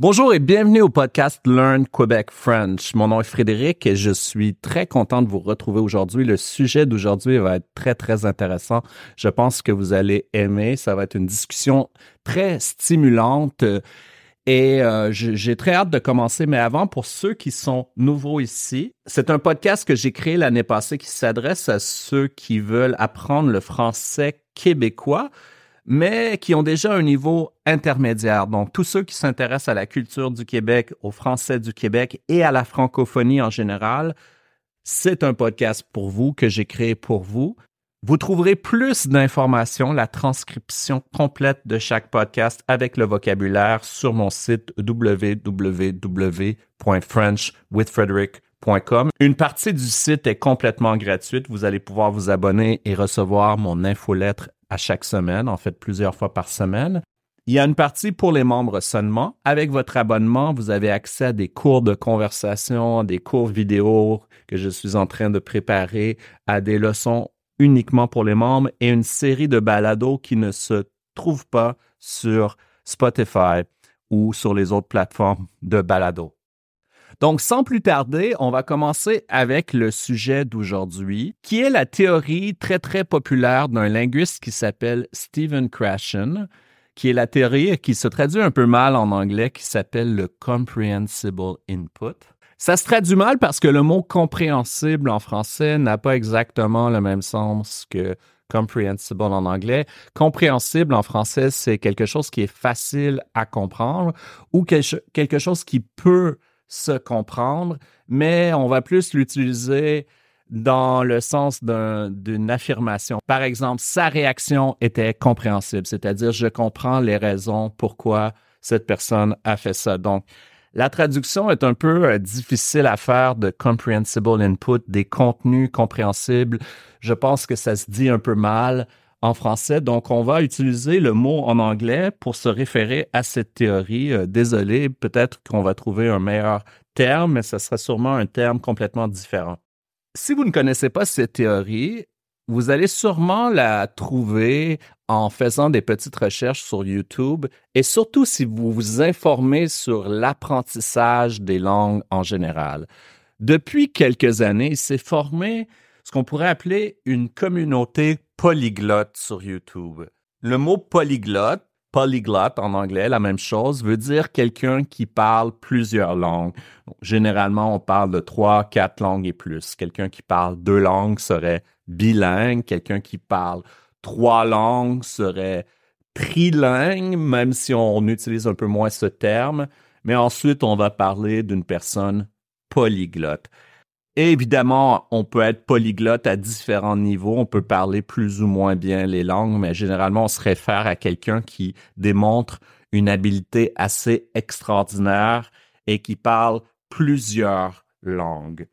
Bonjour et bienvenue au podcast Learn Quebec French. Mon nom est Frédéric et je suis très content de vous retrouver aujourd'hui. Le sujet d'aujourd'hui va être très, très intéressant. Je pense que vous allez aimer. Ça va être une discussion très stimulante. Et euh, j'ai très hâte de commencer, mais avant, pour ceux qui sont nouveaux ici, c'est un podcast que j'ai créé l'année passée qui s'adresse à ceux qui veulent apprendre le français québécois mais qui ont déjà un niveau intermédiaire. Donc, tous ceux qui s'intéressent à la culture du Québec, au français du Québec et à la francophonie en général, c'est un podcast pour vous que j'ai créé pour vous. Vous trouverez plus d'informations, la transcription complète de chaque podcast avec le vocabulaire sur mon site www.frenchwithfrederick.com. Une partie du site est complètement gratuite. Vous allez pouvoir vous abonner et recevoir mon infolettre à chaque semaine, en fait plusieurs fois par semaine. Il y a une partie pour les membres seulement. Avec votre abonnement, vous avez accès à des cours de conversation, des cours vidéo que je suis en train de préparer, à des leçons uniquement pour les membres et une série de balados qui ne se trouvent pas sur Spotify ou sur les autres plateformes de balado. Donc, sans plus tarder, on va commencer avec le sujet d'aujourd'hui, qui est la théorie très, très populaire d'un linguiste qui s'appelle Stephen Krashen, qui est la théorie qui se traduit un peu mal en anglais, qui s'appelle le comprehensible input. Ça se traduit mal parce que le mot compréhensible en français n'a pas exactement le même sens que comprehensible en anglais. Compréhensible en français, c'est quelque chose qui est facile à comprendre ou quelque chose qui peut se comprendre, mais on va plus l'utiliser dans le sens d'une affirmation. Par exemple, sa réaction était compréhensible, c'est-à-dire je comprends les raisons pourquoi cette personne a fait ça. Donc, la traduction est un peu euh, difficile à faire de comprehensible input, des contenus compréhensibles. Je pense que ça se dit un peu mal en français. Donc, on va utiliser le mot en anglais pour se référer à cette théorie. Euh, désolé, peut-être qu'on va trouver un meilleur terme, mais ce sera sûrement un terme complètement différent. Si vous ne connaissez pas cette théorie, vous allez sûrement la trouver en faisant des petites recherches sur YouTube et surtout si vous vous informez sur l'apprentissage des langues en général. Depuis quelques années, il s'est formé ce qu'on pourrait appeler une communauté polyglotte sur YouTube. Le mot polyglotte, polyglotte en anglais, la même chose, veut dire quelqu'un qui parle plusieurs langues. généralement, on parle de trois, quatre langues et plus. Quelqu'un qui parle deux langues serait bilingue. Quelqu'un qui parle trois langues serait trilingue, même si on utilise un peu moins ce terme. Mais ensuite, on va parler d'une personne polyglotte évidemment, on peut être polyglotte à différents niveaux, on peut parler plus ou moins bien les langues, mais généralement, on se réfère à quelqu'un qui démontre une habileté assez extraordinaire et qui parle plusieurs langues.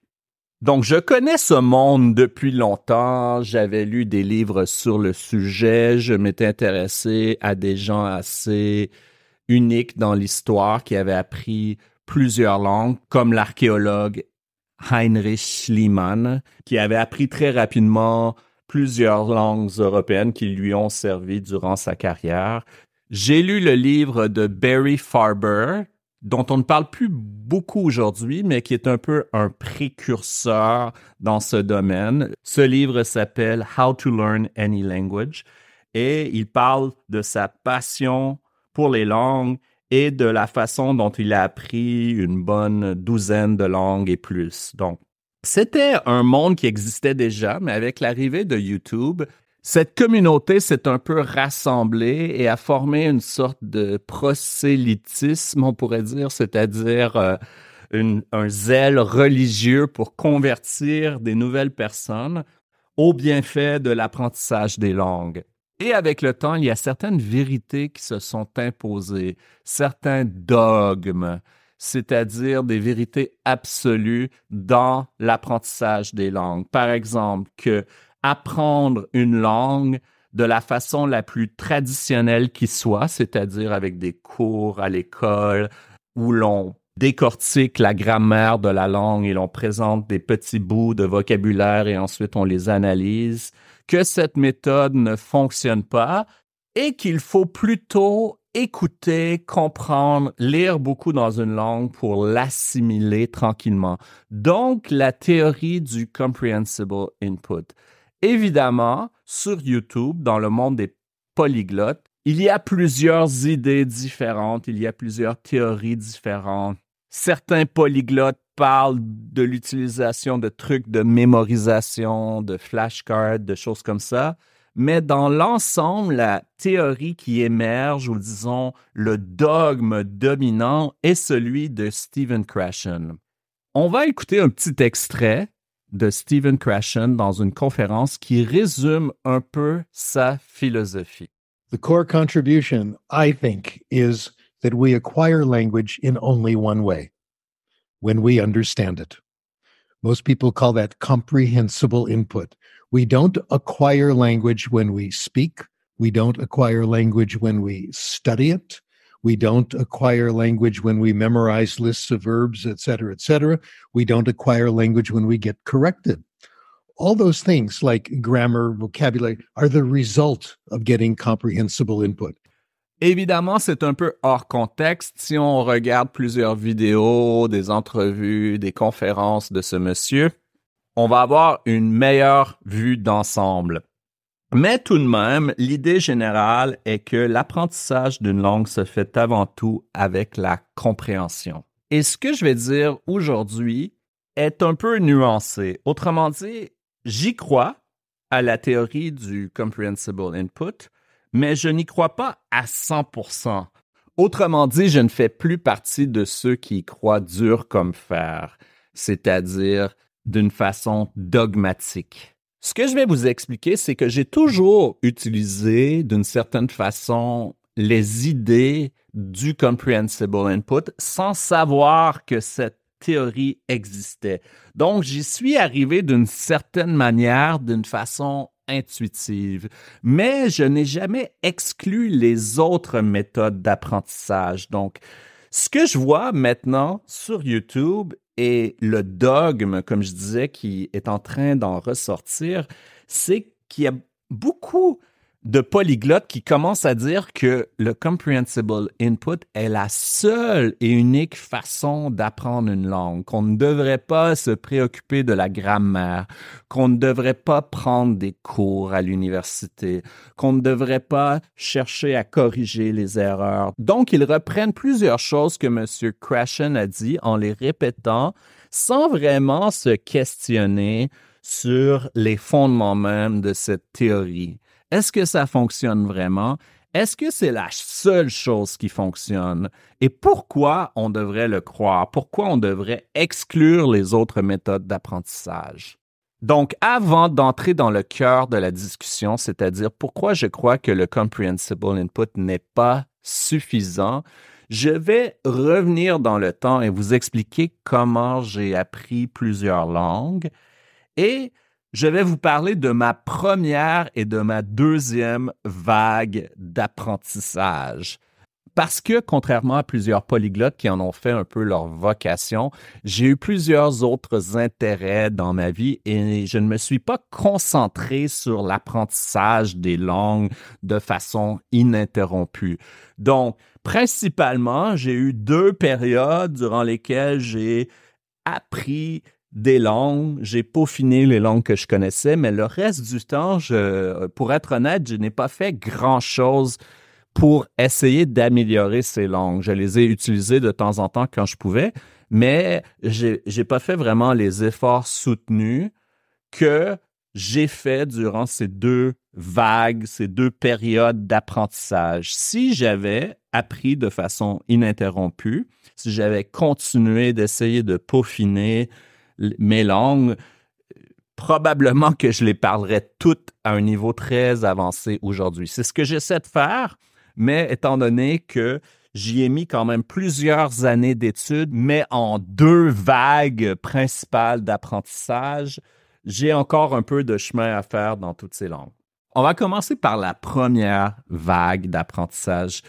Donc, je connais ce monde depuis longtemps. J'avais lu des livres sur le sujet. Je m'étais intéressé à des gens assez uniques dans l'histoire qui avaient appris plusieurs langues, comme l'archéologue Heinrich Schliemann, qui avait appris très rapidement plusieurs langues européennes qui lui ont servi durant sa carrière. J'ai lu le livre de Barry Farber, dont on ne parle plus beaucoup aujourd'hui, mais qui est un peu un précurseur dans ce domaine. Ce livre s'appelle How to Learn Any Language et il parle de sa passion pour les langues et de la façon dont il a appris une bonne douzaine de langues et plus. Donc, c'était un monde qui existait déjà, mais avec l'arrivée de YouTube, cette communauté s'est un peu rassemblée et a formé une sorte de prosélytisme, on pourrait dire, c'est-à-dire euh, un zèle religieux pour convertir des nouvelles personnes au bienfait de l'apprentissage des langues. Et avec le temps, il y a certaines vérités qui se sont imposées, certains dogmes, c'est-à-dire des vérités absolues dans l'apprentissage des langues. Par exemple, que apprendre une langue de la façon la plus traditionnelle qui soit, c'est-à-dire avec des cours à l'école où l'on décortique la grammaire de la langue et l'on présente des petits bouts de vocabulaire et ensuite on les analyse, que cette méthode ne fonctionne pas et qu'il faut plutôt écouter, comprendre, lire beaucoup dans une langue pour l'assimiler tranquillement. Donc, la théorie du comprehensible input. Évidemment, sur YouTube, dans le monde des polyglottes, il y a plusieurs idées différentes, il y a plusieurs théories différentes. Certains polyglottes parlent de l'utilisation de trucs de mémorisation, de flashcards, de choses comme ça. Mais dans l'ensemble, la théorie qui émerge, ou disons le dogme dominant, est celui de Stephen Krashen. On va écouter un petit extrait de Stephen Krashen dans une conférence qui résume un peu sa philosophie. The core contribution, I think, is that we acquire language in only one way when we understand it. Most people call that comprehensible input. We don't acquire language when we speak. We don't acquire language when we study it. We don't acquire language when we memorize lists of verbs, et cetera, et cetera. We don't acquire language when we get corrected. All those things like grammar, vocabulary are the result of getting comprehensible input. Évidemment, c'est un peu hors contexte si on regarde plusieurs vidéos, des entrevues, des conférences de ce monsieur. On va avoir une meilleure vue d'ensemble. Mais tout de même, l'idée générale est que l'apprentissage d'une langue se fait avant tout avec la compréhension. Et ce que je vais dire aujourd'hui est un peu nuancé. Autrement dit, j'y crois à la théorie du comprehensible input, mais je n'y crois pas à 100%. Autrement dit, je ne fais plus partie de ceux qui croient dur comme fer, c'est-à-dire d'une façon dogmatique. Ce que je vais vous expliquer, c'est que j'ai toujours utilisé d'une certaine façon les idées du comprehensible input sans savoir que cette théorie existait. Donc, j'y suis arrivé d'une certaine manière, d'une façon intuitive, mais je n'ai jamais exclu les autres méthodes d'apprentissage. Donc, ce que je vois maintenant sur YouTube et le dogme, comme je disais, qui est en train d'en ressortir, c'est qu'il y a beaucoup de polyglottes qui commencent à dire que le comprehensible input est la seule et unique façon d'apprendre une langue, qu'on ne devrait pas se préoccuper de la grammaire, qu'on ne devrait pas prendre des cours à l'université, qu'on ne devrait pas chercher à corriger les erreurs. Donc, ils reprennent plusieurs choses que M. Krashen a dit en les répétant sans vraiment se questionner sur les fondements même de cette théorie. Est-ce que ça fonctionne vraiment? Est-ce que c'est la seule chose qui fonctionne? Et pourquoi on devrait le croire? Pourquoi on devrait exclure les autres méthodes d'apprentissage? Donc, avant d'entrer dans le cœur de la discussion, c'est-à-dire pourquoi je crois que le comprehensible input n'est pas suffisant, je vais revenir dans le temps et vous expliquer comment j'ai appris plusieurs langues et je vais vous parler de ma première et de ma deuxième vague d'apprentissage. Parce que, contrairement à plusieurs polyglottes qui en ont fait un peu leur vocation, j'ai eu plusieurs autres intérêts dans ma vie et je ne me suis pas concentré sur l'apprentissage des langues de façon ininterrompue. Donc, principalement, j'ai eu deux périodes durant lesquelles j'ai appris des langues, j'ai peaufiné les langues que je connaissais, mais le reste du temps, je, pour être honnête, je n'ai pas fait grand-chose pour essayer d'améliorer ces langues. Je les ai utilisées de temps en temps quand je pouvais, mais j'ai, j'ai pas fait vraiment les efforts soutenus que j'ai fait durant ces deux vagues, ces deux périodes d'apprentissage. Si j'avais appris de façon ininterrompue, si j'avais continué d'essayer de peaufiner mes langues, probablement que je les parlerais toutes à un niveau très avancé aujourd'hui. C'est ce que j'essaie de faire, mais étant donné que j'y ai mis quand même plusieurs années d'études, mais en deux vagues principales d'apprentissage, j'ai encore un peu de chemin à faire dans toutes ces langues. On va commencer par la première vague d'apprentissage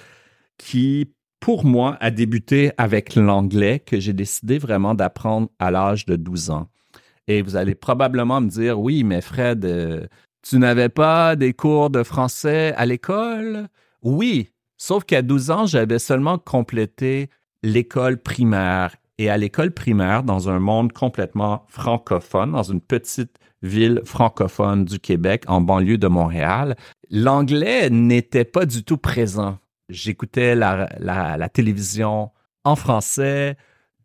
qui pour moi, a débuté avec l'anglais que j'ai décidé vraiment d'apprendre à l'âge de 12 ans. Et vous allez probablement me dire, oui, mais Fred, euh, tu n'avais pas des cours de français à l'école? Oui, Sauf qu'à 12 ans, j'avais seulement complété l'école primaire. Et à l'école primaire, dans un monde complètement francophone, dans une petite ville francophone du Québec, en banlieue de Montréal, l'anglais n'était pas du tout présent. J'écoutais la, télévision en français,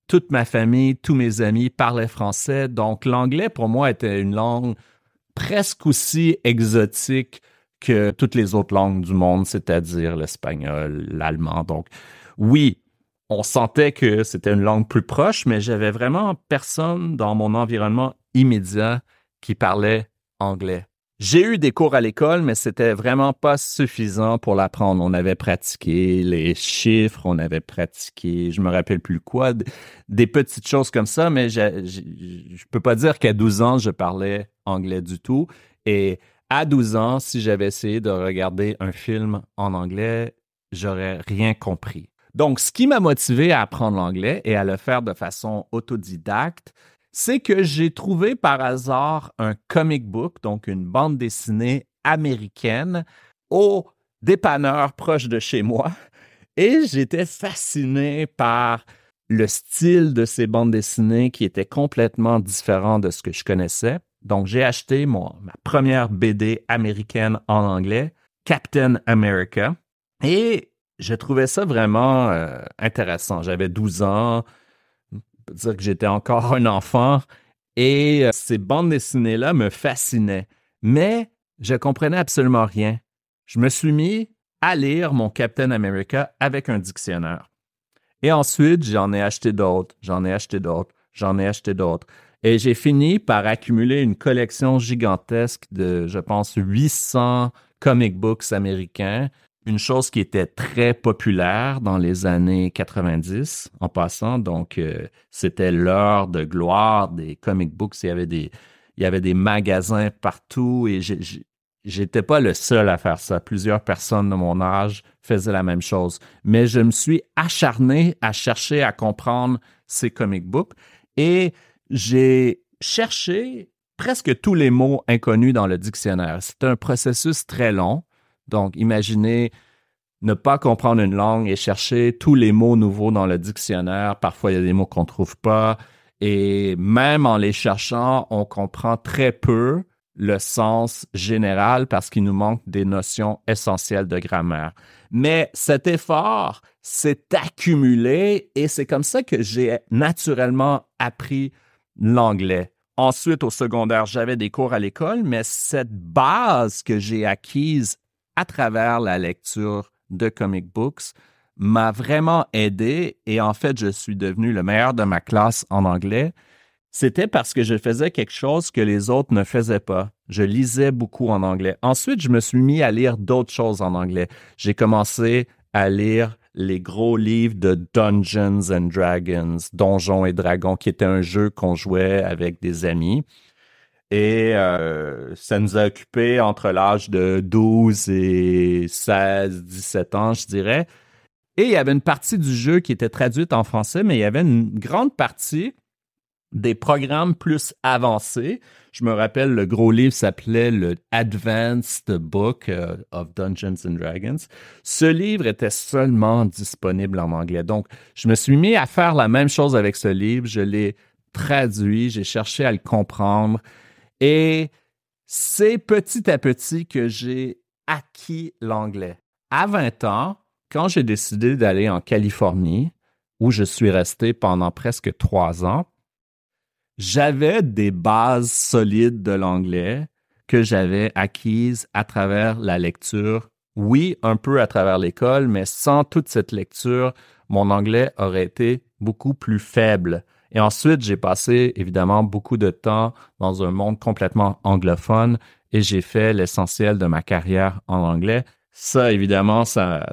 toute ma famille, tous mes amis parlaient français, donc l'anglais pour moi était une langue presque aussi exotique que toutes les autres langues du monde, c'est-à-dire l'espagnol, l'allemand. Donc oui, on sentait que c'était une langue plus proche, mais j'avais vraiment personne dans mon environnement immédiat qui parlait anglais. J'ai eu des cours à l'école, mais c'était vraiment pas suffisant pour l'apprendre. On avait pratiqué les chiffres, on avait pratiqué, je me rappelle plus quoi, des petites choses comme ça, mais je, je, peux pas dire qu'à 12 ans, je parlais anglais du tout. Et à 12 ans, si j'avais essayé de regarder un film en anglais, j'aurais rien compris. Donc, ce qui m'a motivé à apprendre l'anglais et à le faire de façon autodidacte, c'est que j'ai trouvé par hasard un comic book, donc une bande dessinée américaine, au dépanneur proche de chez moi. Et j'étais fasciné par le style de ces bandes dessinées qui était complètement différent de ce que je connaissais. Donc, j'ai acheté ma première BD américaine en anglais, Captain America. Et je trouvais ça vraiment euh, intéressant. J'avais 12 ans, dire que j'étais encore un enfant et euh, ces bandes dessinées-là me fascinaient. Mais je comprenais absolument rien. Je me suis mis à lire mon Captain America avec un dictionnaire. Et ensuite, j'en ai acheté d'autres, j'en ai acheté d'autres, j'en ai acheté d'autres. Et j'ai fini par accumuler une collection gigantesque de, je pense, 800 comic books américains une chose qui était très populaire dans les années 90 en passant. Donc, euh, c'était l'heure de gloire des comic books. Il y avait des, magasins partout et j'étais pas le seul à faire ça. Plusieurs personnes de mon âge faisaient la même chose. Mais je me suis acharné à chercher à comprendre ces comic books et j'ai cherché presque tous les mots inconnus dans le dictionnaire. C'était un processus très long donc, imaginez ne pas comprendre une langue et chercher tous les mots nouveaux dans le dictionnaire. Parfois, il y a des mots qu'on ne trouve pas. Et même en les cherchant, on comprend très peu le sens général parce qu'il nous manque des notions essentielles de grammaire. Mais cet effort s'est accumulé et c'est comme ça que j'ai naturellement appris l'anglais. Ensuite, au secondaire, j'avais des cours à l'école, mais cette base que j'ai acquise à travers la lecture de comic books m'a vraiment aidé et en fait, je suis devenu le meilleur de ma classe en anglais. C'était parce que je faisais quelque chose que les autres ne faisaient pas. Je lisais beaucoup en anglais. Ensuite, je me suis mis à lire d'autres choses en anglais. J'ai commencé à lire les gros livres de Dungeons and Dragons, Donjons et Dragons, qui était un jeu qu'on jouait avec des amis. Et euh, ça nous a occupé entre l'âge de 12 et 16, 17 ans, je dirais. Et il y avait une partie du jeu qui était traduite en français, mais il y avait une grande partie des programmes plus avancés. Je me rappelle, le gros livre s'appelait le Advanced Book euh, of Dungeons and Dragons. Ce livre était seulement disponible en anglais. Donc, je me suis mis à faire la même chose avec ce livre. Je l'ai traduit, j'ai cherché à le comprendre. Et c'est petit à petit que j'ai acquis l'anglais. À 20 ans, quand j'ai décidé d'aller en Californie, où je suis resté pendant presque trois ans, j'avais des bases solides de l'anglais que j'avais acquises à travers la lecture. Oui, un peu à travers l'école, mais sans toute cette lecture, mon anglais aurait été beaucoup plus faible. Et ensuite, j'ai passé évidemment beaucoup de temps dans un monde complètement anglophone et j'ai fait l'essentiel de ma carrière en anglais. Ça, évidemment, ça,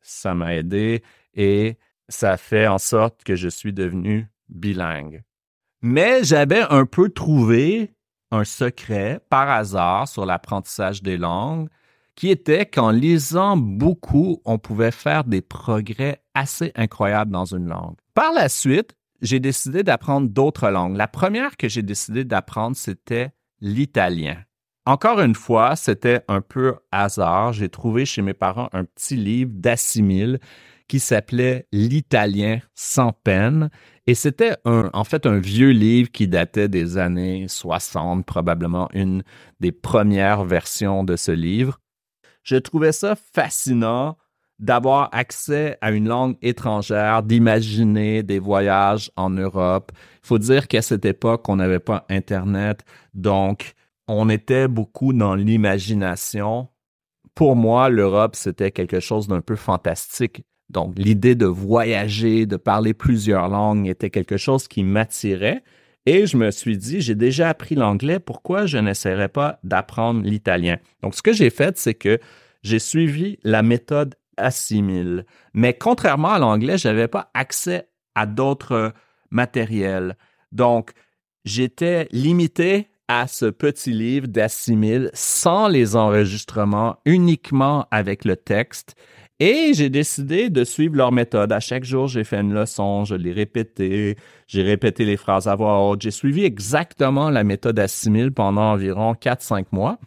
ça m'a aidé et ça fait en sorte que je suis devenu bilingue. Mais j'avais un peu trouvé un secret par hasard sur l'apprentissage des langues qui était qu'en lisant beaucoup, on pouvait faire des progrès assez incroyables dans une langue. Par la suite, j'ai décidé d'apprendre d'autres langues. La première que j'ai décidé d'apprendre, c'était l'italien. Encore une fois, c'était un peu hasard. J'ai trouvé chez mes parents un petit livre d'Assimil qui s'appelait L'italien sans peine. Et c'était en fait un vieux livre qui datait des années 60, probablement une des premières versions de ce livre. Je trouvais ça fascinant d'avoir accès à une langue étrangère, d'imaginer des voyages en Europe. Il faut dire qu'à cette époque, on n'avait pas Internet, donc on était beaucoup dans l'imagination. Pour moi, l'Europe, c'était quelque chose d'un peu fantastique. Donc, l'idée de voyager, de parler plusieurs langues était quelque chose qui m'attirait. Et je me suis dit, j'ai déjà appris l'anglais, pourquoi je n'essaierais pas d'apprendre l'italien? Donc, ce que j'ai fait, c'est que j'ai suivi la méthode Assimile. Mais contrairement à l'anglais, je n'avais pas accès à d'autres matériels. Donc, j'étais limité à ce petit livre d'assimile sans les enregistrements, uniquement avec le texte. Et j'ai décidé de suivre leur méthode. À chaque jour, j'ai fait une leçon, je l'ai répété, j'ai répété les phrases à voix haute. J'ai suivi exactement la méthode assimile pendant environ 4-5 mois.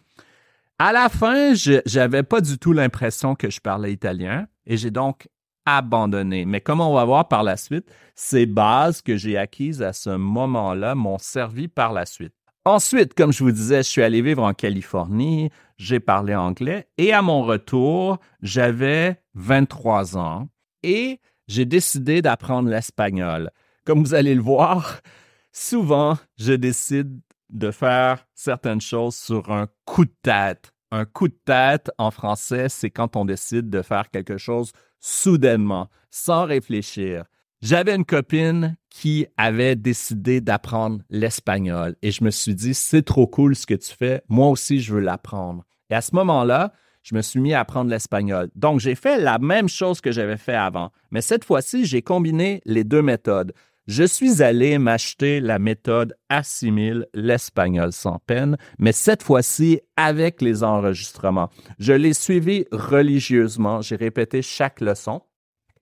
À la fin, je n'avais pas du tout l'impression que je parlais italien et j'ai donc abandonné. Mais comme on va voir par la suite, ces bases que j'ai acquises à ce moment-là m'ont servi par la suite. Ensuite, comme je vous disais, je suis allé vivre en Californie, j'ai parlé anglais et à mon retour, j'avais 23 ans et j'ai décidé d'apprendre l'espagnol. Comme vous allez le voir, souvent, je décide de faire certaines choses sur un coup de tête. Un coup de tête en français, c'est quand on décide de faire quelque chose soudainement, sans réfléchir. J'avais une copine qui avait décidé d'apprendre l'espagnol et je me suis dit, c'est trop cool ce que tu fais, moi aussi je veux l'apprendre. Et à ce moment-là, je me suis mis à apprendre l'espagnol. Donc j'ai fait la même chose que j'avais fait avant, mais cette fois-ci, j'ai combiné les deux méthodes. Je suis allé m'acheter la méthode Assimile l'espagnol sans peine, mais cette fois-ci avec les enregistrements. Je l'ai suivi religieusement, j'ai répété chaque leçon.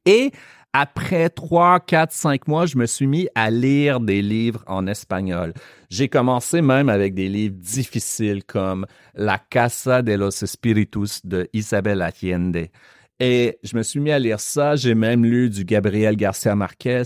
Et après trois, quatre, cinq mois, je me suis mis à lire des livres en espagnol. J'ai commencé même avec des livres difficiles comme La Casa de los Espíritus de Isabel Allende. Et je me suis mis à lire ça. J'ai même lu du Gabriel Garcia Marquez.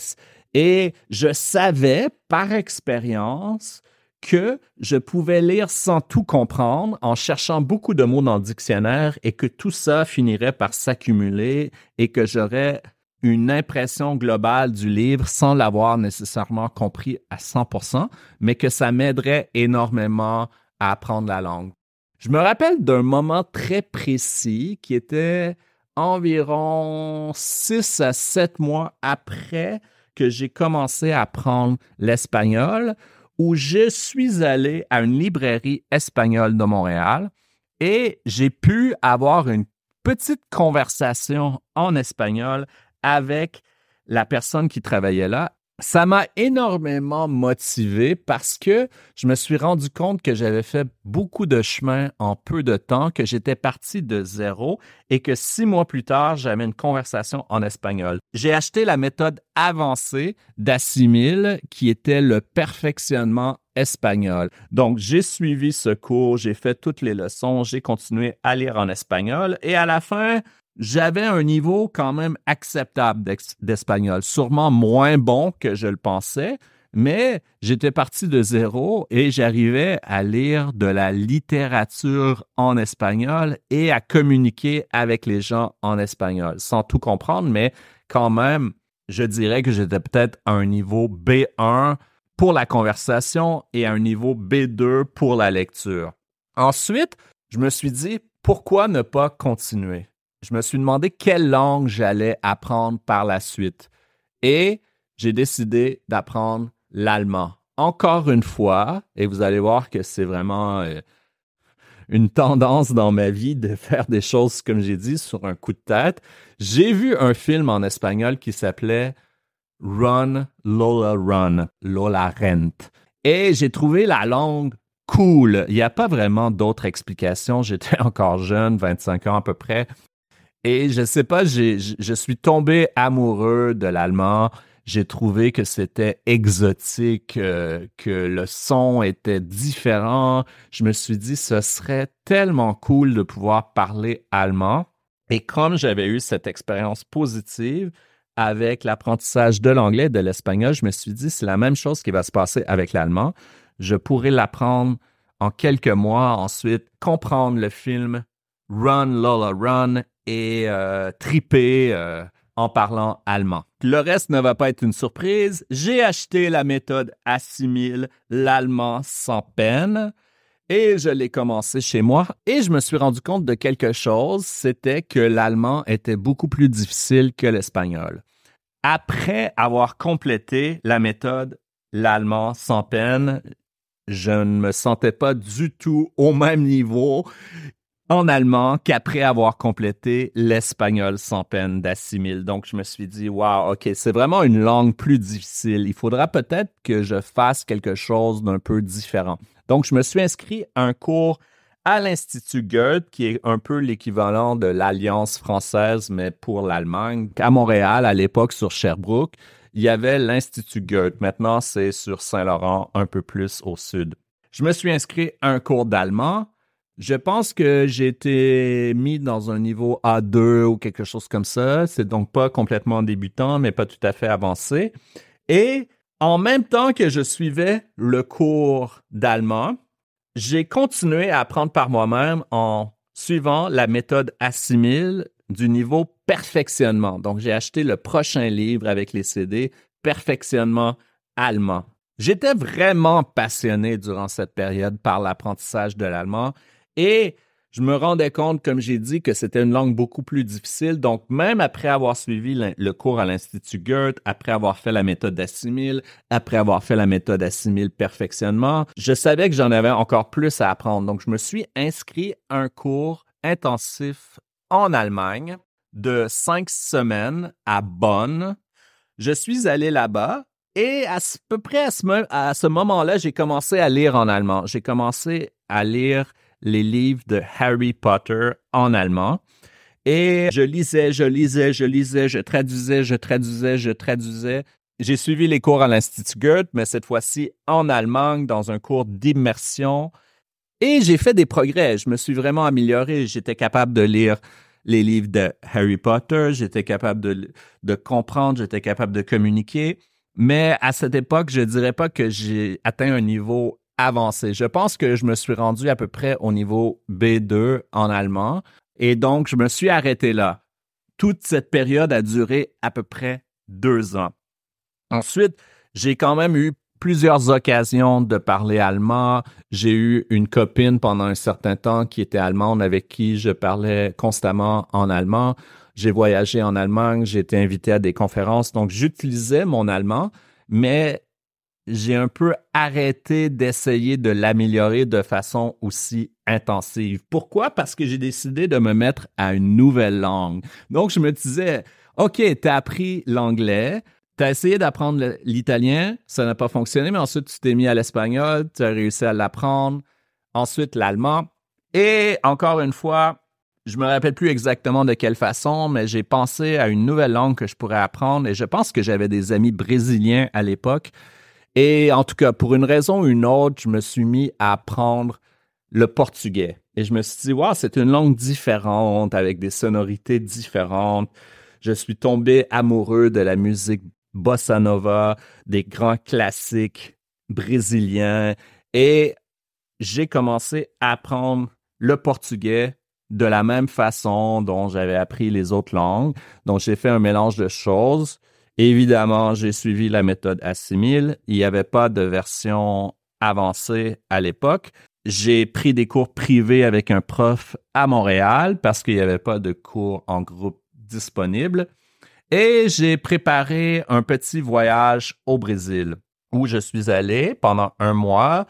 Et je savais par expérience que je pouvais lire sans tout comprendre en cherchant beaucoup de mots dans le dictionnaire et que tout ça finirait par s'accumuler et que j'aurais une impression globale du livre sans l'avoir nécessairement compris à 100%, mais que ça m'aiderait énormément à apprendre la langue. Je me rappelle d'un moment très précis qui était environ 6 à 7 mois après que j'ai commencé à apprendre l'espagnol, où je suis allé à une librairie espagnole de Montréal et j'ai pu avoir une petite conversation en espagnol avec la personne qui travaillait là. Ça m'a énormément motivé parce que je me suis rendu compte que j'avais fait beaucoup de chemin en peu de temps, que j'étais parti de zéro et que six mois plus tard, j'avais une conversation en espagnol. J'ai acheté la méthode avancée d'Assimil qui était le perfectionnement espagnol. Donc, j'ai suivi ce cours, j'ai fait toutes les leçons, j'ai continué à lire en espagnol et à la fin, j'avais un niveau quand même acceptable d'espagnol, sûrement moins bon que je le pensais, mais j'étais parti de zéro et j'arrivais à lire de la littérature en espagnol et à communiquer avec les gens en espagnol, sans tout comprendre, mais quand même, je dirais que j'étais peut-être à un niveau B1 pour la conversation et à un niveau B2 pour la lecture. Ensuite, je me suis dit, pourquoi ne pas continuer? Je me suis demandé quelle langue j'allais apprendre par la suite. Et j'ai décidé d'apprendre l'allemand. Encore une fois, et vous allez voir que c'est vraiment euh, une tendance dans ma vie de faire des choses, comme j'ai dit, sur un coup de tête. J'ai vu un film en espagnol qui s'appelait Run, Lola Run, Lola Rent. Et j'ai trouvé la langue cool. Il n'y a pas vraiment d'autres explications. J'étais encore jeune, 25 ans à peu près. Et je sais pas, je suis tombé amoureux de l'allemand. J'ai trouvé que c'était exotique, euh, que le son était différent. Je me suis dit, ce serait tellement cool de pouvoir parler allemand. Et comme j'avais eu cette expérience positive avec l'apprentissage de l'anglais et de l'espagnol, je me suis dit, c'est la même chose qui va se passer avec l'allemand. Je pourrais l'apprendre en quelques mois, ensuite comprendre le film Run Lola Run et euh, triper euh, en parlant allemand. Le reste ne va pas être une surprise. J'ai acheté la méthode Assimile, l'allemand sans peine. Et je l'ai commencé chez moi et je me suis rendu compte de quelque chose, c'était que l'allemand était beaucoup plus difficile que l'espagnol. Après avoir complété la méthode l'allemand sans peine, je ne me sentais pas du tout au même niveau en allemand qu'après avoir complété l'espagnol sans peine d'assimile. Donc, je me suis dit, wow, OK, c'est vraiment une langue plus difficile. Il faudra peut-être que je fasse quelque chose d'un peu différent. Donc, je me suis inscrit à un cours à l'Institut Goethe, qui est un peu l'équivalent de l'Alliance française, mais pour l'Allemagne. À Montréal, à l'époque, sur Sherbrooke, il y avait l'Institut Goethe. Maintenant, c'est sur Saint-Laurent, un peu plus au sud. Je me suis inscrit à un cours d'allemand. Je pense que j'ai été mis dans un niveau A2 ou quelque chose comme ça. C'est donc pas complètement débutant, mais pas tout à fait avancé. Et en même temps que je suivais le cours d'allemand, j'ai continué à apprendre par moi-même en suivant la méthode assimile du niveau perfectionnement. Donc, j'ai acheté le prochain livre avec les CD, Perfectionnement allemand. J'étais vraiment passionné durant cette période par l'apprentissage de l'allemand et je me rendais compte, comme j'ai dit, que c'était une langue beaucoup plus difficile. Donc, même après avoir suivi le cours à l'Institut Goethe, après avoir fait la méthode d'assimile, après avoir fait la méthode assimile perfectionnement, je savais que j'en avais encore plus à apprendre. Donc, je me suis inscrit à un cours intensif en Allemagne de cinq semaines à Bonn. Je suis allé là-bas et à peu près à ce moment-là, j'ai commencé à lire en allemand. J'ai commencé à lire les livres de Harry Potter en allemand. Et je lisais, je lisais, je lisais, je traduisais, je traduisais, je traduisais. J'ai suivi les cours à l'Institut Goethe, mais cette fois-ci en Allemagne, dans un cours d'immersion. Et j'ai fait des progrès. Je me suis vraiment amélioré. J'étais capable de lire les livres de Harry Potter. J'étais capable de, de comprendre. J'étais capable de communiquer. Mais à cette époque, je dirais pas que j'ai atteint un niveau avancé. Je pense que je me suis rendu à peu près au niveau B2 en allemand et donc je me suis arrêté là. Toute cette période a duré à peu près deux ans. Ensuite, j'ai quand même eu plusieurs occasions de parler allemand. J'ai eu une copine pendant un certain temps qui était allemande avec qui je parlais constamment en allemand. J'ai voyagé en Allemagne, j'ai été invité à des conférences, donc j'utilisais mon allemand, mais j'ai un peu arrêté d'essayer de l'améliorer de façon aussi intensive. Pourquoi? Parce que j'ai décidé de me mettre à une nouvelle langue. Donc, je me disais, OK, tu as appris l'anglais, tu as essayé d'apprendre l'italien, ça n'a pas fonctionné, mais ensuite tu t'es mis à l'espagnol, tu as réussi à l'apprendre, ensuite l'allemand. Et encore une fois, je me rappelle plus exactement de quelle façon, mais j'ai pensé à une nouvelle langue que je pourrais apprendre et je pense que j'avais des amis brésiliens à l'époque et en tout cas, pour une raison ou une autre, je me suis mis à apprendre le portugais. Et je me suis dit, wow, c'est une langue différente, avec des sonorités différentes. Je suis tombé amoureux de la musique bossa nova, des grands classiques brésiliens. Et j'ai commencé à apprendre le portugais de la même façon dont j'avais appris les autres langues. Donc, j'ai fait un mélange de choses. Évidemment, j'ai suivi la méthode Assimile. Il n'y avait pas de version avancée à l'époque. J'ai pris des cours privés avec un prof à Montréal parce qu'il n'y avait pas de cours en groupe disponible. Et j'ai préparé un petit voyage au Brésil où je suis allé pendant un mois.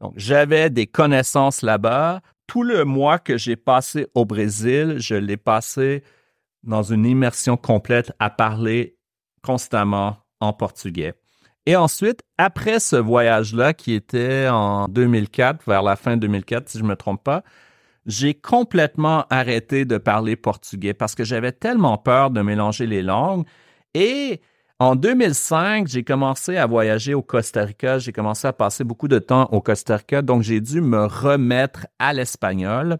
Donc, j'avais des connaissances là-bas. Tout le mois que j'ai passé au Brésil, je l'ai passé dans une immersion complète à parler constamment en portugais. Et ensuite, après ce voyage-là, qui était en 2004, vers la fin 2004, si je ne me trompe pas, j'ai complètement arrêté de parler portugais parce que j'avais tellement peur de mélanger les langues. Et En 2005, j'ai commencé à voyager au Costa Rica. J'ai commencé à passer beaucoup de temps au Costa Rica, donc j'ai dû me remettre à l'espagnol.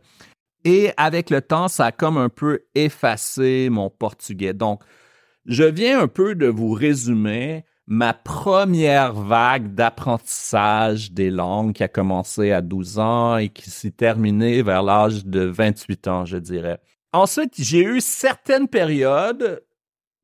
Et avec le temps, ça a comme un peu effacé mon portugais. Donc, je viens un peu de vous résumer ma première vague d'apprentissage des langues qui a commencé à 12 ans et qui s'est terminée vers l'âge de 28 ans, je dirais. Ensuite, j'ai eu certaines périodes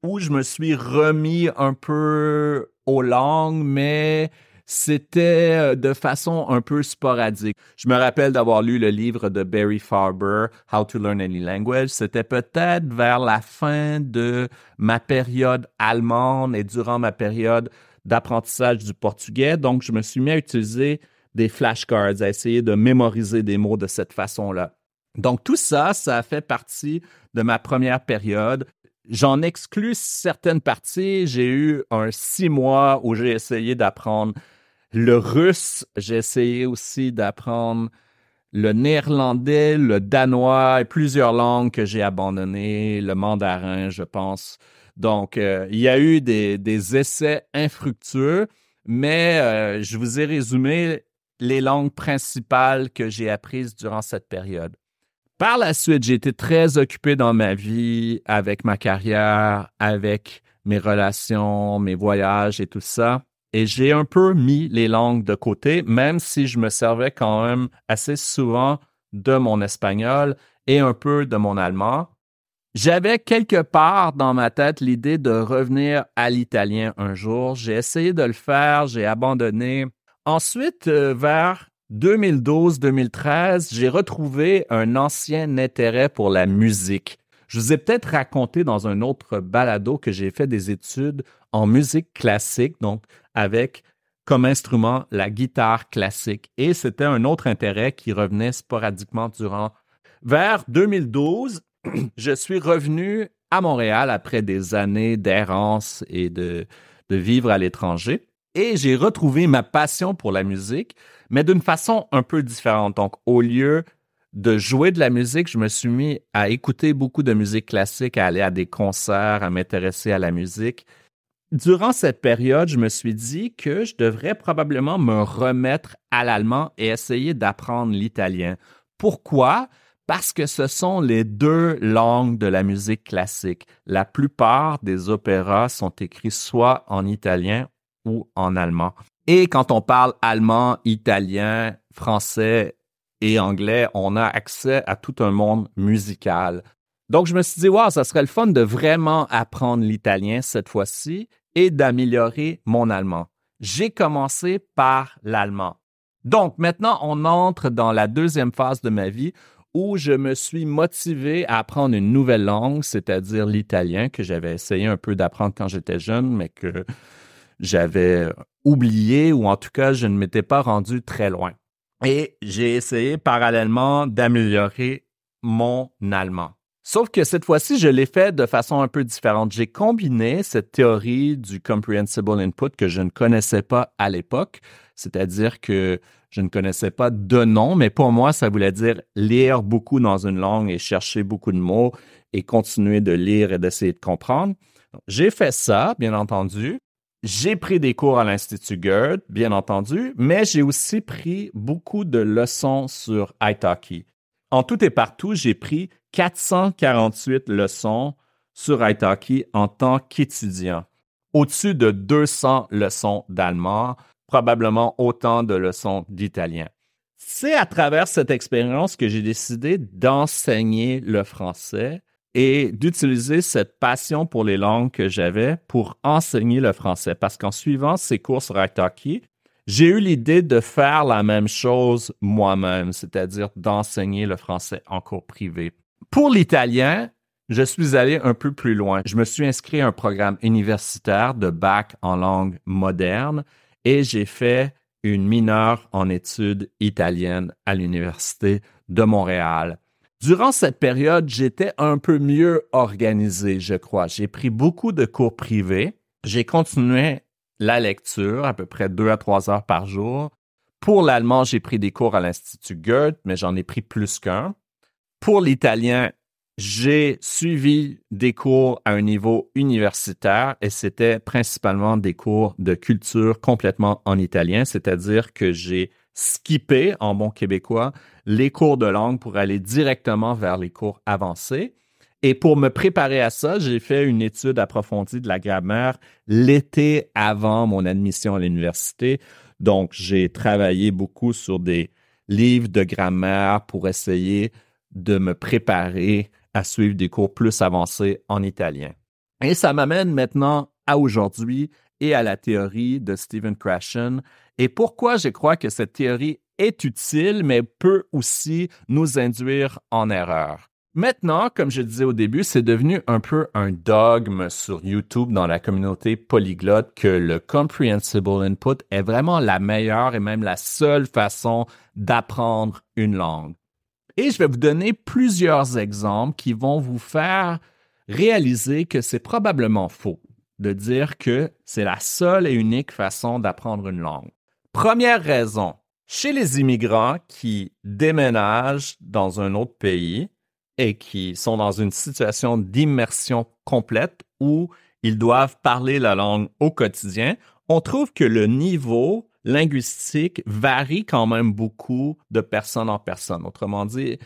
où je me suis remis un peu aux langues, mais c'était euh, de façon un peu sporadique. Je me rappelle d'avoir lu le livre de Barry Farber, How to Learn Any Language. C'était peut-être vers la fin de ma période allemande et durant ma période d'apprentissage du portugais. Donc, je me suis mis à utiliser des flashcards, à essayer de mémoriser des mots de cette façon-là. Donc, tout ça, ça a fait partie de ma première période. J'en exclus certaines parties. J'ai eu un six mois où j'ai essayé d'apprendre le russe. J'ai essayé aussi d'apprendre le néerlandais, le danois et plusieurs langues que j'ai abandonnées, le mandarin, je pense. Donc, euh, il y a eu des, essais infructueux, mais euh, je vous ai résumé les langues principales que j'ai apprises durant cette période. Par la suite, j'ai été très occupé dans ma vie avec ma carrière, avec mes relations, mes voyages et tout ça. Et j'ai un peu mis les langues de côté, même si je me servais quand même assez souvent de mon espagnol et un peu de mon allemand. J'avais quelque part dans ma tête l'idée de revenir à l'italien un jour. J'ai essayé de le faire, j'ai abandonné. Ensuite, euh, vers 2012-2013, j'ai retrouvé un ancien intérêt pour la musique. Je vous ai peut-être raconté dans un autre balado que j'ai fait des études en musique classique, donc avec comme instrument la guitare classique. Et c'était un autre intérêt qui revenait sporadiquement durant. Vers 2012, je suis revenu à Montréal après des années d'errance et de, vivre à l'étranger. Et j'ai retrouvé ma passion pour la musique mais d'une façon un peu différente. Donc, au lieu de jouer de la musique, je me suis mis à écouter beaucoup de musique classique, à aller à des concerts, à m'intéresser à la musique. Durant cette période, je me suis dit que je devrais probablement me remettre à l'allemand et essayer d'apprendre l'italien. Pourquoi? Parce que ce sont les deux langues de la musique classique. La plupart des opéras sont écrits soit en italien ou en allemand. Et quand on parle allemand, italien, français et anglais, on a accès à tout un monde musical. Donc, je me suis dit, wow, ça serait le fun de vraiment apprendre l'italien cette fois-ci et d'améliorer mon allemand. J'ai commencé par l'allemand. Donc, maintenant, on entre dans la deuxième phase de ma vie où je me suis motivé à apprendre une nouvelle langue, c'est-à-dire l'italien, que j'avais essayé un peu d'apprendre quand j'étais jeune, mais que j'avais oublié ou en tout cas, je ne m'étais pas rendu très loin. Et j'ai essayé parallèlement d'améliorer mon allemand. Sauf que cette fois-ci, je l'ai fait de façon un peu différente. J'ai combiné cette théorie du comprehensible input que je ne connaissais pas à l'époque, c'est-à-dire que je ne connaissais pas de nom, mais pour moi, ça voulait dire lire beaucoup dans une langue et chercher beaucoup de mots et continuer de lire et d'essayer de comprendre. J'ai fait ça, bien entendu, j'ai pris des cours à l'Institut Goethe, bien entendu, mais j'ai aussi pris beaucoup de leçons sur Italki. En tout et partout, j'ai pris 448 leçons sur Italki en tant qu'étudiant. Au-dessus de 200 leçons d'allemand, probablement autant de leçons d'italien. C'est à travers cette expérience que j'ai décidé d'enseigner le français et d'utiliser cette passion pour les langues que j'avais pour enseigner le français. Parce qu'en suivant ces cours sur Italki, j'ai eu l'idée de faire la même chose moi-même, c'est-à-dire d'enseigner le français en cours privé. Pour l'italien, je suis allé un peu plus loin. Je me suis inscrit à un programme universitaire de bac en langue moderne et j'ai fait une mineure en études italiennes à l'Université de Montréal. Durant cette période, j'étais un peu mieux organisé, je crois. J'ai pris beaucoup de cours privés. J'ai continué la lecture à peu près deux à trois heures par jour. Pour l'allemand, j'ai pris des cours à l'Institut Goethe, mais j'en ai pris plus qu'un. Pour l'italien, j'ai suivi des cours à un niveau universitaire et c'était principalement des cours de culture complètement en italien, c'est-à-dire que j'ai skippé en bon québécois les cours de langue pour aller directement vers les cours avancés. Et pour me préparer à ça, j'ai fait une étude approfondie de la grammaire l'été avant mon admission à l'université. Donc, j'ai travaillé beaucoup sur des livres de grammaire pour essayer de me préparer à suivre des cours plus avancés en italien. Et ça m'amène maintenant à aujourd'hui et à la théorie de Stephen Krashen et pourquoi je crois que cette théorie est utile, mais peut aussi nous induire en erreur. Maintenant, comme je disais au début, c'est devenu un peu un dogme sur YouTube dans la communauté polyglotte que le comprehensible input est vraiment la meilleure et même la seule façon d'apprendre une langue. Et je vais vous donner plusieurs exemples qui vont vous faire réaliser que c'est probablement faux de dire que c'est la seule et unique façon d'apprendre une langue. Première raison, chez les immigrants qui déménagent dans un autre pays et qui sont dans une situation d'immersion complète où ils doivent parler la langue au quotidien, on trouve que le niveau linguistique varie quand même beaucoup de personne en personne. Autrement dit,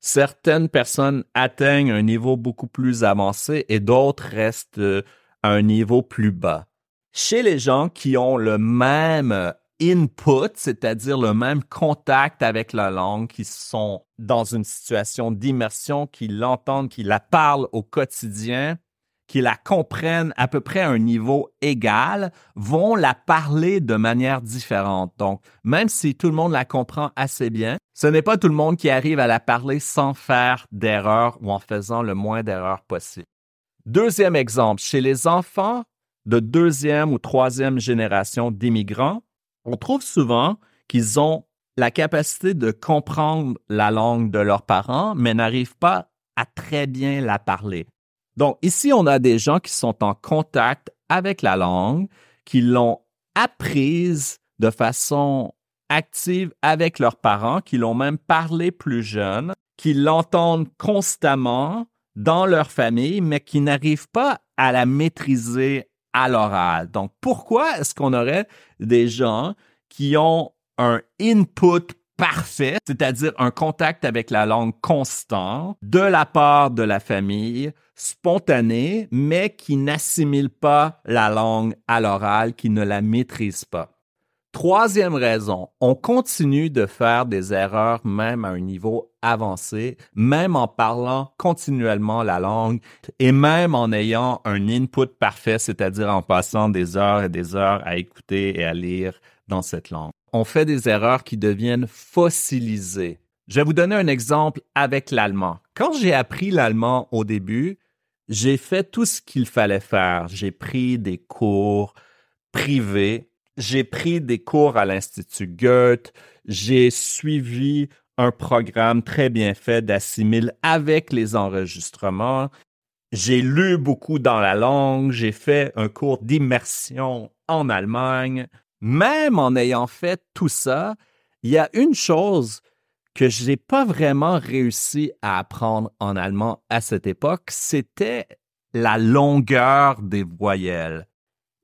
certaines personnes atteignent un niveau beaucoup plus avancé et d'autres restent euh, à un niveau plus bas. Chez les gens qui ont le même input, c'est-à-dire le même contact avec la langue, qui sont dans une situation d'immersion, qui l'entendent, qui la parlent au quotidien, qui la comprennent à peu près à un niveau égal vont la parler de manière différente. Donc, même si tout le monde la comprend assez bien, ce n'est pas tout le monde qui arrive à la parler sans faire d'erreur ou en faisant le moins d'erreurs possible. Deuxième exemple, chez les enfants de deuxième ou troisième génération d'immigrants, on trouve souvent qu'ils ont la capacité de comprendre la langue de leurs parents, mais n'arrivent pas à très bien la parler. Donc, ici, on a des gens qui sont en contact avec la langue, qui l'ont apprise de façon active avec leurs parents, qui l'ont même parlé plus jeune, qui l'entendent constamment dans leur famille, mais qui n'arrivent pas à la maîtriser à l'oral. Donc, pourquoi est-ce qu'on aurait des gens qui ont un input parfait, c'est-à-dire un contact avec la langue constant de la part de la famille, spontané, mais qui n'assimile pas la langue à l'oral, qui ne la maîtrise pas. Troisième raison, on continue de faire des erreurs même à un niveau avancé, même en parlant continuellement la langue et même en ayant un input parfait, c'est-à-dire en passant des heures et des heures à écouter et à lire dans cette langue on fait des erreurs qui deviennent fossilisées. Je vais vous donner un exemple avec l'allemand. Quand j'ai appris l'allemand au début, j'ai fait tout ce qu'il fallait faire. J'ai pris des cours privés, j'ai pris des cours à l'Institut Goethe, j'ai suivi un programme très bien fait d'assimile avec les enregistrements. J'ai lu beaucoup dans la langue, j'ai fait un cours d'immersion en Allemagne, même en ayant fait tout ça, il y a une chose que je n'ai pas vraiment réussi à apprendre en allemand à cette époque, c'était la longueur des voyelles.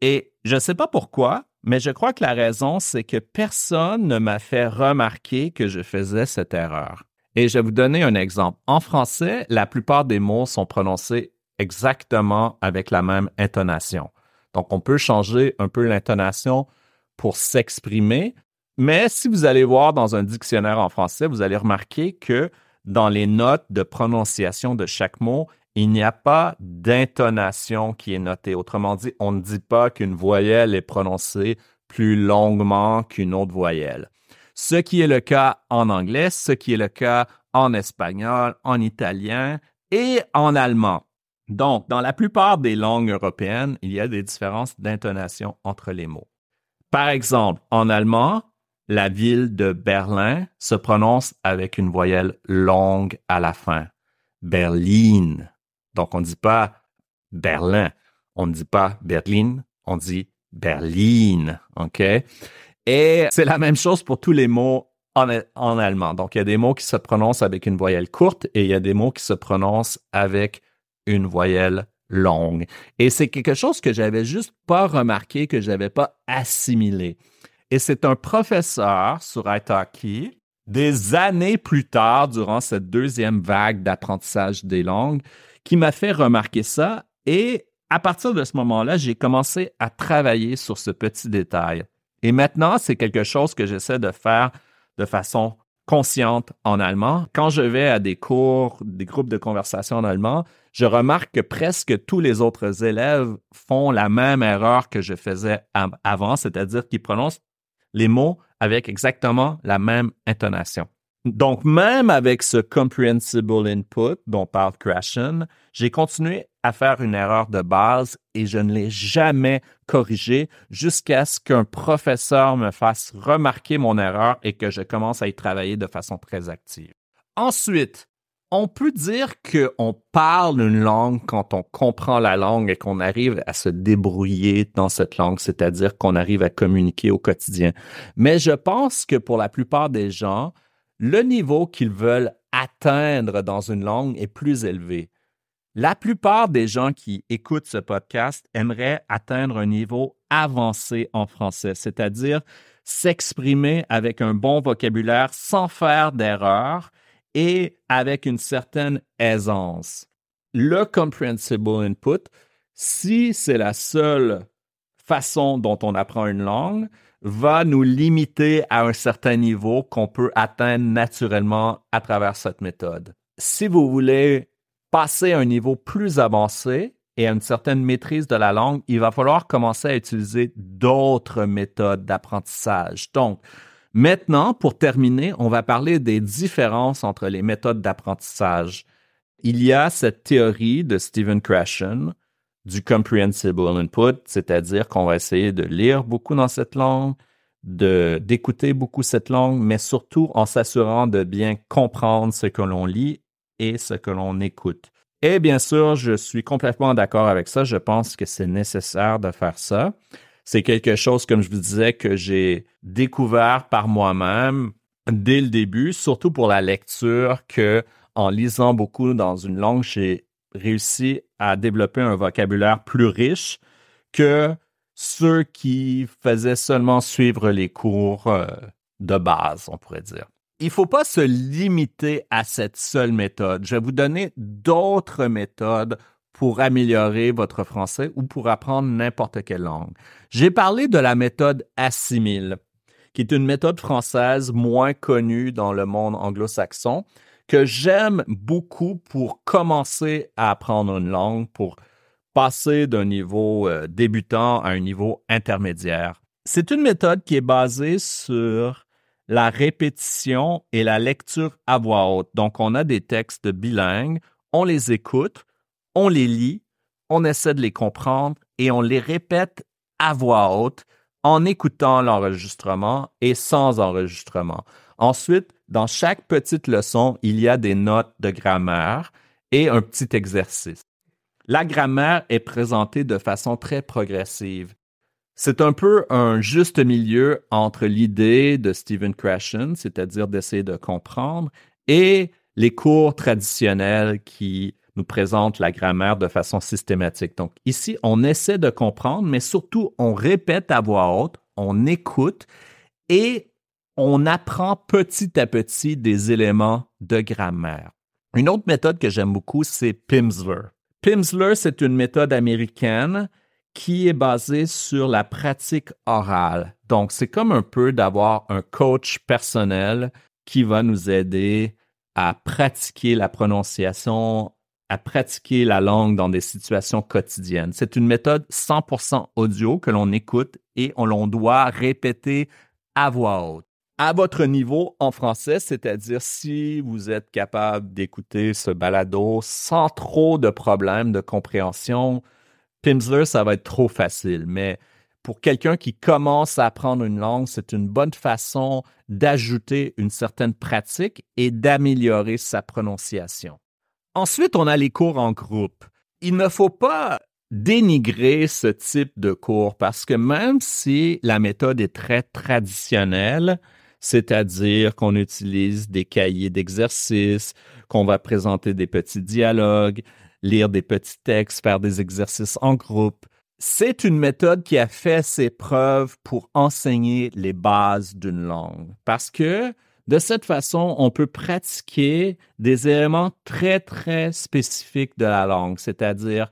Et je ne sais pas pourquoi, mais je crois que la raison, c'est que personne ne m'a fait remarquer que je faisais cette erreur. Et je vais vous donner un exemple. En français, la plupart des mots sont prononcés exactement avec la même intonation. Donc, on peut changer un peu l'intonation pour s'exprimer. Mais si vous allez voir dans un dictionnaire en français, vous allez remarquer que dans les notes de prononciation de chaque mot, il n'y a pas d'intonation qui est notée. Autrement dit, on ne dit pas qu'une voyelle est prononcée plus longuement qu'une autre voyelle. Ce qui est le cas en anglais, ce qui est le cas en espagnol, en italien et en allemand. Donc, dans la plupart des langues européennes, il y a des différences d'intonation entre les mots. Par exemple, en allemand, la ville de Berlin se prononce avec une voyelle longue à la fin. Berlin. Donc, on ne dit pas Berlin. On ne dit pas Berlin. On dit Berlin. OK? Et c'est la même chose pour tous les mots en, en allemand. Donc, il y a des mots qui se prononcent avec une voyelle courte et il y a des mots qui se prononcent avec une voyelle longue. Et c'est quelque chose que j'avais juste pas remarqué, que j'avais pas assimilé. Et c'est un professeur sur Italki, des années plus tard, durant cette deuxième vague d'apprentissage des langues, qui m'a fait remarquer ça. Et à partir de ce moment-là, j'ai commencé à travailler sur ce petit détail. Et maintenant, c'est quelque chose que j'essaie de faire de façon consciente en allemand. Quand je vais à des cours, des groupes de conversation en allemand, je remarque que presque tous les autres élèves font la même erreur que je faisais avant, c'est-à-dire qu'ils prononcent les mots avec exactement la même intonation. Donc, même avec ce comprehensible input dont parle Krashen, j'ai continué à faire une erreur de base et je ne l'ai jamais corrigée jusqu'à ce qu'un professeur me fasse remarquer mon erreur et que je commence à y travailler de façon très active. Ensuite, on peut dire qu'on parle une langue quand on comprend la langue et qu'on arrive à se débrouiller dans cette langue, c'est-à-dire qu'on arrive à communiquer au quotidien. Mais je pense que pour la plupart des gens, le niveau qu'ils veulent atteindre dans une langue est plus élevé. La plupart des gens qui écoutent ce podcast aimeraient atteindre un niveau avancé en français, c'est-à-dire s'exprimer avec un bon vocabulaire sans faire d'erreurs et avec une certaine aisance. Le comprehensible input, si c'est la seule façon dont on apprend une langue, va nous limiter à un certain niveau qu'on peut atteindre naturellement à travers cette méthode. Si vous voulez passer à un niveau plus avancé et à une certaine maîtrise de la langue, il va falloir commencer à utiliser d'autres méthodes d'apprentissage. Donc, Maintenant, pour terminer, on va parler des différences entre les méthodes d'apprentissage. Il y a cette théorie de Stephen Krashen du comprehensible input, c'est-à-dire qu'on va essayer de lire beaucoup dans cette langue, de d'écouter beaucoup cette langue, mais surtout en s'assurant de bien comprendre ce que l'on lit et ce que l'on écoute. Et bien sûr, je suis complètement d'accord avec ça. Je pense que c'est nécessaire de faire ça c'est quelque chose, comme je vous disais, que j'ai découvert par moi-même dès le début, surtout pour la lecture, que en lisant beaucoup dans une langue, j'ai réussi à développer un vocabulaire plus riche que ceux qui faisaient seulement suivre les cours euh, de base, on pourrait dire. Il ne faut pas se limiter à cette seule méthode. Je vais vous donner d'autres méthodes pour améliorer votre français ou pour apprendre n'importe quelle langue. J'ai parlé de la méthode Assimile, qui est une méthode française moins connue dans le monde anglo-saxon, que j'aime beaucoup pour commencer à apprendre une langue, pour passer d'un niveau euh, débutant à un niveau intermédiaire. C'est une méthode qui est basée sur la répétition et la lecture à voix haute. Donc, on a des textes bilingues, on les écoute, on les lit, on essaie de les comprendre et on les répète à voix haute en écoutant l'enregistrement et sans enregistrement. Ensuite, dans chaque petite leçon, il y a des notes de grammaire et un petit exercice. La grammaire est présentée de façon très progressive. C'est un peu un juste milieu entre l'idée de Stephen Krashen, c'est-à-dire d'essayer de comprendre, et les cours traditionnels qui nous présente la grammaire de façon systématique. Donc ici, on essaie de comprendre, mais surtout, on répète à voix haute, on écoute et on apprend petit à petit des éléments de grammaire. Une autre méthode que j'aime beaucoup, c'est Pimsleur. Pimsleur, c'est une méthode américaine qui est basée sur la pratique orale. Donc, c'est comme un peu d'avoir un coach personnel qui va nous aider à pratiquer la prononciation, à pratiquer la langue dans des situations quotidiennes. C'est une méthode 100% audio que l'on écoute et on l'on doit répéter à voix haute. À votre niveau en français, c'est-à-dire si vous êtes capable d'écouter ce balado sans trop de problèmes de compréhension, Pimsleur, ça va être trop facile. Mais pour quelqu'un qui commence à apprendre une langue, c'est une bonne façon d'ajouter une certaine pratique et d'améliorer sa prononciation. Ensuite, on a les cours en groupe. Il ne faut pas dénigrer ce type de cours parce que même si la méthode est très traditionnelle, c'est-à-dire qu'on utilise des cahiers d'exercices, qu'on va présenter des petits dialogues, lire des petits textes, faire des exercices en groupe. C'est une méthode qui a fait ses preuves pour enseigner les bases d'une langue parce que de cette façon, on peut pratiquer des éléments très, très spécifiques de la langue, c'est-à-dire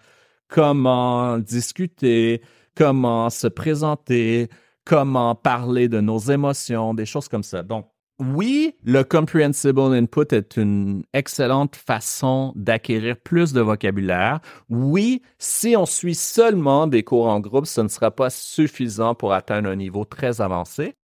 comment discuter, comment se présenter, comment parler de nos émotions, des choses comme ça. Donc, oui, le comprehensible input est une excellente façon d'acquérir plus de vocabulaire. Oui, si on suit seulement des cours en groupe, ce ne sera pas suffisant pour atteindre un niveau très avancé.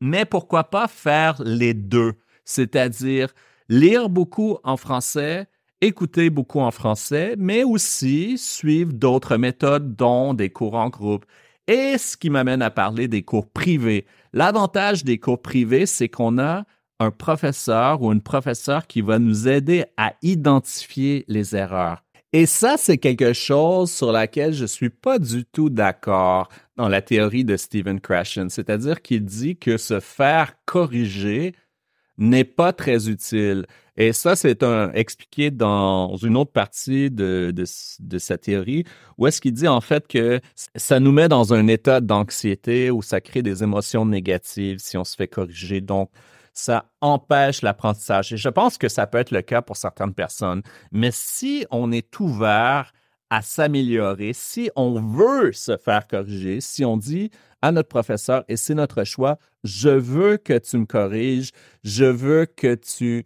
Mais pourquoi pas faire les deux, c'est-à-dire lire beaucoup en français, écouter beaucoup en français, mais aussi suivre d'autres méthodes, dont des cours en groupe. Et ce qui m'amène à parler des cours privés. L'avantage des cours privés, c'est qu'on a un professeur ou une professeure qui va nous aider à identifier les erreurs. Et ça, c'est quelque chose sur laquelle je suis pas du tout d'accord dans la théorie de Stephen Krashen. C'est-à-dire qu'il dit que se faire corriger n'est pas très utile. Et ça, c'est un, expliqué dans une autre partie de, de, de sa théorie, où est-ce qu'il dit en fait que ça nous met dans un état d'anxiété où ça crée des émotions négatives si on se fait corriger. Donc, ça empêche l'apprentissage. Et je pense que ça peut être le cas pour certaines personnes. Mais si on est ouvert à s'améliorer, si on veut se faire corriger, si on dit à notre professeur, et c'est notre choix, je veux que tu me corriges, je veux que tu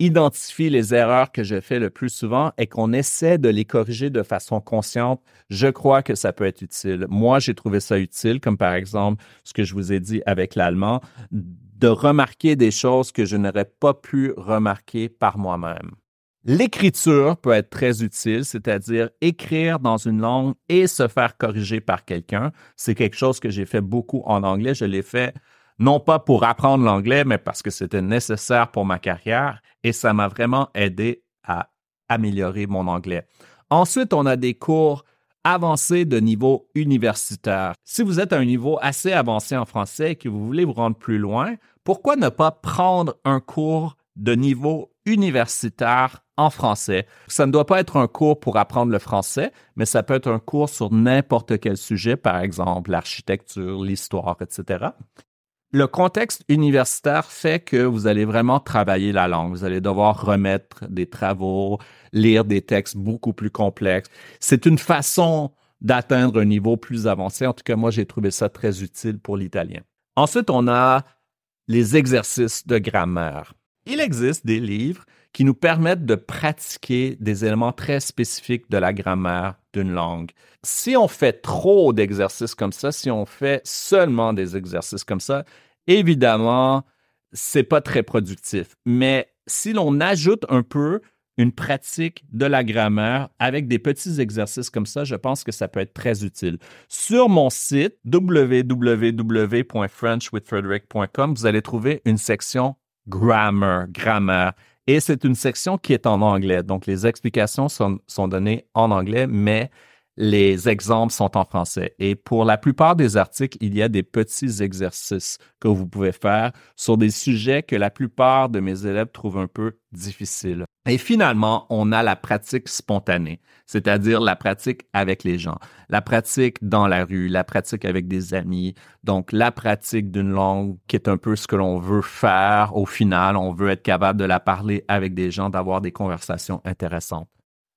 identifie les erreurs que je fais le plus souvent et qu'on essaie de les corriger de façon consciente, je crois que ça peut être utile. Moi, j'ai trouvé ça utile, comme par exemple ce que je vous ai dit avec l'allemand, de remarquer des choses que je n'aurais pas pu remarquer par moi-même. L'écriture peut être très utile, c'est-à-dire écrire dans une langue et se faire corriger par quelqu'un. C'est quelque chose que j'ai fait beaucoup en anglais. Je l'ai fait non pas pour apprendre l'anglais, mais parce que c'était nécessaire pour ma carrière et ça m'a vraiment aidé à améliorer mon anglais. Ensuite, on a des cours avancés de niveau universitaire. Si vous êtes à un niveau assez avancé en français et que vous voulez vous rendre plus loin, pourquoi ne pas prendre un cours de niveau universitaire en français? Ça ne doit pas être un cours pour apprendre le français, mais ça peut être un cours sur n'importe quel sujet, par exemple l'architecture, l'histoire, etc le contexte universitaire fait que vous allez vraiment travailler la langue. Vous allez devoir remettre des travaux, lire des textes beaucoup plus complexes. C'est une façon d'atteindre un niveau plus avancé. En tout cas, moi, j'ai trouvé ça très utile pour l'italien. Ensuite, on a les exercices de grammaire. Il existe des livres qui nous permettent de pratiquer des éléments très spécifiques de la grammaire d'une langue. Si on fait trop d'exercices comme ça, si on fait seulement des exercices comme ça, évidemment, c'est pas très productif. Mais si l'on ajoute un peu une pratique de la grammaire avec des petits exercices comme ça, je pense que ça peut être très utile. Sur mon site www.frenchwithfrederick.com, vous allez trouver une section grammar, grammaire. Et c'est une section qui est en anglais. Donc, les explications sont, données en anglais, mais les exemples sont en français. Et pour la plupart des articles, il y a des petits exercices que vous pouvez faire sur des sujets que la plupart de mes élèves trouvent un peu difficiles. Et finalement, on a la pratique spontanée, c'est-à-dire la pratique avec les gens, la pratique dans la rue, la pratique avec des amis. Donc, la pratique d'une langue qui est un peu ce que l'on veut faire au final. On veut être capable de la parler avec des gens, d'avoir des conversations intéressantes.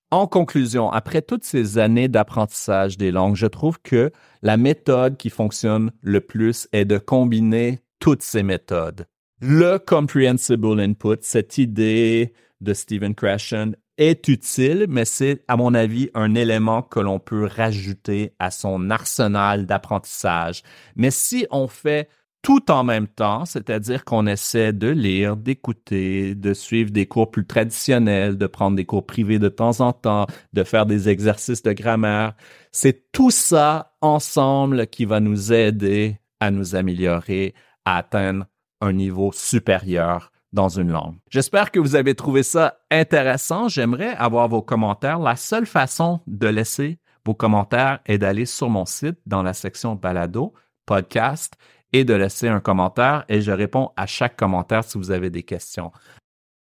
En conclusion, après toutes ces années d'apprentissage des langues, je trouve que la méthode qui fonctionne le plus est de combiner toutes ces méthodes. Le comprehensible input, cette idée de Stephen Krashen est utile, mais c'est, à mon avis, un élément que l'on peut rajouter à son arsenal d'apprentissage. Mais si on fait tout en même temps, c'est-à-dire qu'on essaie de lire, d'écouter, de suivre des cours plus traditionnels, de prendre des cours privés de temps en temps, de faire des exercices de grammaire. C'est tout ça ensemble qui va nous aider à nous améliorer, à atteindre un niveau supérieur dans une langue. J'espère que vous avez trouvé ça intéressant. J'aimerais avoir vos commentaires. La seule façon de laisser vos commentaires est d'aller sur mon site dans la section balado, podcast et de laisser un commentaire et je réponds à chaque commentaire si vous avez des questions.